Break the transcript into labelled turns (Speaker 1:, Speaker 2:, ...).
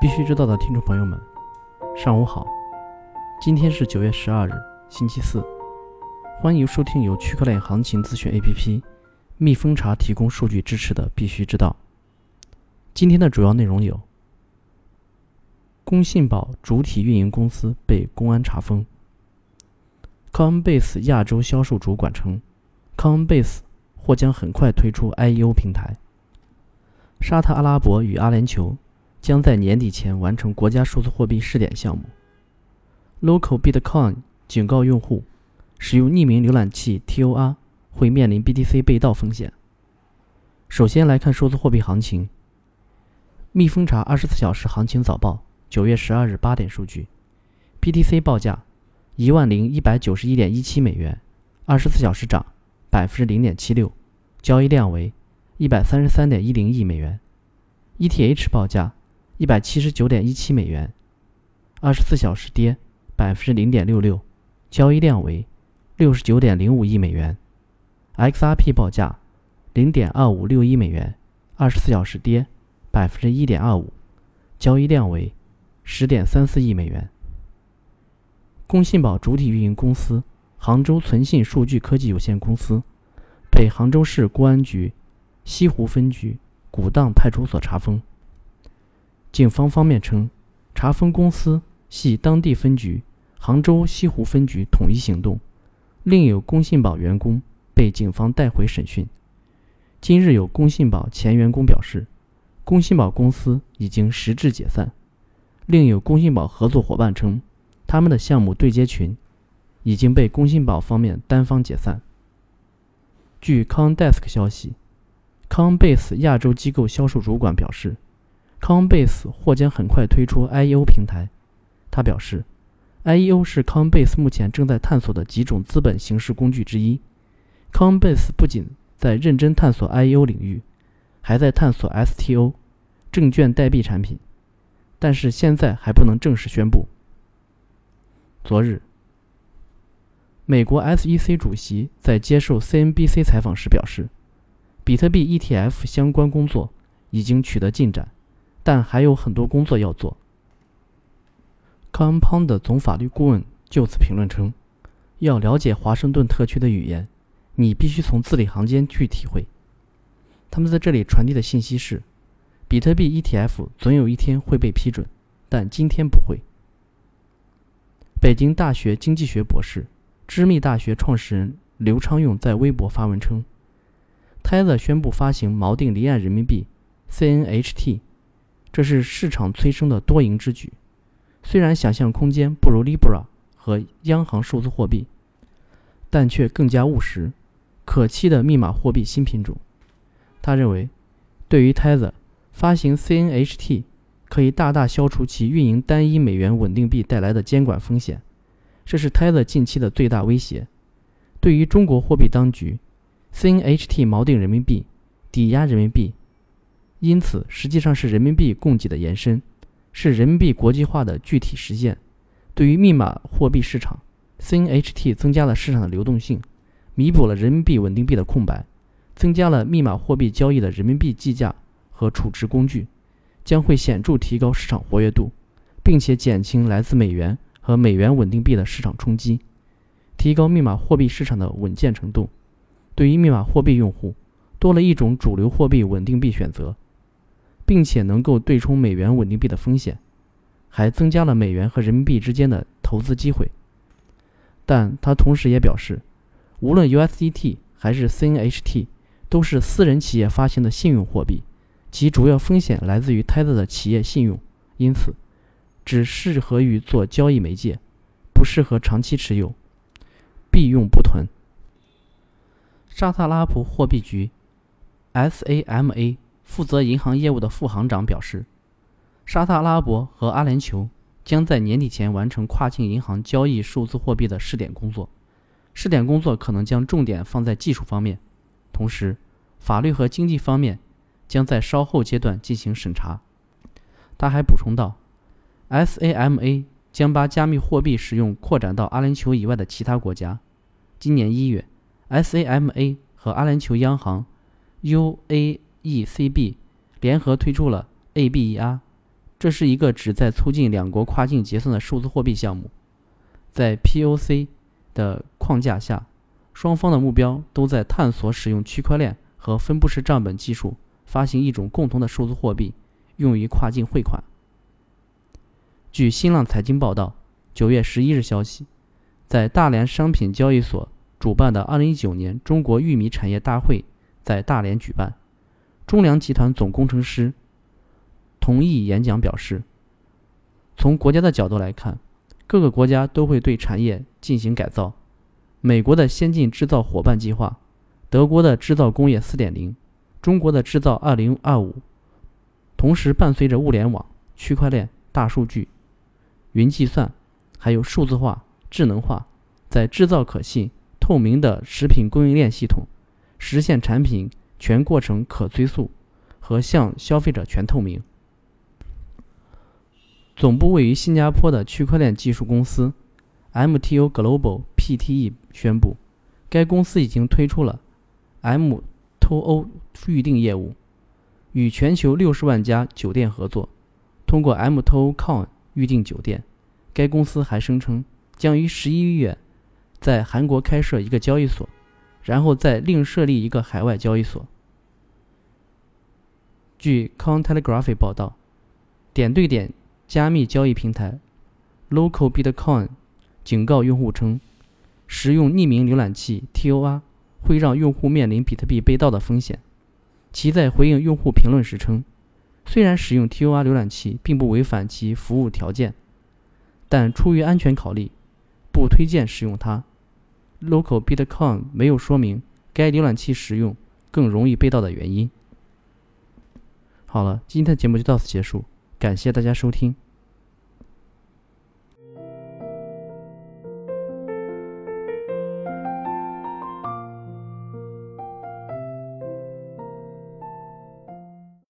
Speaker 1: 必须知道的听众朋友们，上午好。今天是九月十二日，星期四。欢迎收听由区块链行情资讯 APP 蜜蜂茶提供数据支持的《必须知道》。今天的主要内容有：工信宝主体运营公司被公安查封；Coinbase 亚洲销售主管称，Coinbase 或将很快推出 IEO 平台；沙特阿拉伯与阿联酋。将在年底前完成国家数字货币试点项目。Local Bitcoin 警告用户，使用匿名浏览器 Tor 会面临 BTC 被盗风险。首先来看数字货币行情。蜜蜂查二十四小时行情早报，九月十二日八点数据：BTC 报价一万零一百九十一点一七美元，二十四小时涨百分之零点七六，交易量为一百三十三点一零亿美元。ETH 报价。一百七十九点一七美元，二十四小时跌百分之零点六六，交易量为六十九点零五亿美元。XRP 报价零点二五六一美元，二十四小时跌百分之一点二五，交易量为十点三四亿美元。工信宝主体运营公司杭州存信数据科技有限公司被杭州市公安局西湖分局古荡派出所查封。警方方面称，查封公司系当地分局杭州西湖分局统一行动，另有工信宝员工被警方带回审讯。今日有工信宝前员工表示，工信宝公司已经实质解散。另有工信宝合作伙伴称，他们的项目对接群已经被工信宝方面单方解散。据 ConDesk 消息，ConBase 亚洲机构销售主管表示。Coinbase 或将很快推出 IEO 平台。他表示，IEO 是 Coinbase 目前正在探索的几种资本形式工具之一。Coinbase 不仅在认真探索 IEO 领域，还在探索 STO 证券代币产品，但是现在还不能正式宣布。昨日，美国 SEC 主席在接受 CNBC 采访时表示，比特币 ETF 相关工作已经取得进展。但还有很多工作要做。Compound 的总法律顾问就此评论称：“要了解华盛顿特区的语言，你必须从字里行间去体会。”他们在这里传递的信息是：比特币 ETF 总有一天会被批准，但今天不会。北京大学经济学博士、知密大学创始人刘昌用在微博发文称：“Tether 宣布发行锚定离岸人民币 CNHT。”这是市场催生的多赢之举，虽然想象空间不如 Libra 和央行数字货币，但却更加务实、可期的密码货币新品种。他认为，对于 Tether 发行 CNHT，可以大大消除其运营单一美元稳定币带来的监管风险，这是 Tether 近期的最大威胁。对于中国货币当局，CNHT 锚定人民币、抵押人民币。因此，实际上是人民币供给的延伸，是人民币国际化的具体实践。对于密码货币市场，CNHT 增加了市场的流动性，弥补了人民币稳定币的空白，增加了密码货币交易的人民币计价和储值工具，将会显著提高市场活跃度，并且减轻来自美元和美元稳定币的市场冲击，提高密码货币市场的稳健程度。对于密码货币用户，多了一种主流货币稳定币选择。并且能够对冲美元稳定币的风险，还增加了美元和人民币之间的投资机会。但他同时也表示，无论 USDT 还是 CNHT 都是私人企业发行的信用货币，其主要风险来自于 Tether 的企业信用，因此只适合于做交易媒介，不适合长期持有，必用不囤。沙特拉伯货币局 SAMA。负责银行业务的副行长表示，沙特阿拉伯和阿联酋将在年底前完成跨境银行交易数字货币的试点工作。试点工作可能将重点放在技术方面，同时法律和经济方面将在稍后阶段进行审查。他还补充道，SAMA 将把加密货币使用扩展到阿联酋以外的其他国家。今年一月，SAMA 和阿联酋央行 UA。ECB 联合推出了 ABER 这是一个旨在促进两国跨境结算的数字货币项目。在 POC 的框架下，双方的目标都在探索使用区块链和分布式账本技术发行一种共同的数字货币，用于跨境汇款。据新浪财经报道，九月十一日消息，在大连商品交易所主办的二零一九年中国玉米产业大会在大连举办。中粮集团总工程师同意演讲表示，从国家的角度来看，各个国家都会对产业进行改造。美国的先进制造伙伴计划，德国的制造工业四点零，中国的制造二零二五，同时伴随着物联网、区块链、大数据。云计算，还有数字化、智能化，在制造可信、透明的食品供应链系统，实现产品全过程可追溯和向消费者全透明。总部位于新加坡的区块链技术公司 MTO Global Pte 宣布，该公司已经推出了 M2O 预订业务，与全球六十万家酒店合作，通过 M2O Con。预订酒店，该公司还声称将于十一月在韩国开设一个交易所，然后再另设立一个海外交易所。据 Cointelegraph 报道，点对点加密交易平台 Local Bitcoin 警告用户称，使用匿名浏览器 Tor 会让用户面临比特币被盗的风险。其在回应用户评论时称。虽然使用 Tor 浏览器并不违反其服务条件，但出于安全考虑，不推荐使用它。Local Bitcoin 没有说明该浏览器使用更容易被盗的原因。好了，今天的节目就到此结束，感谢大家收听。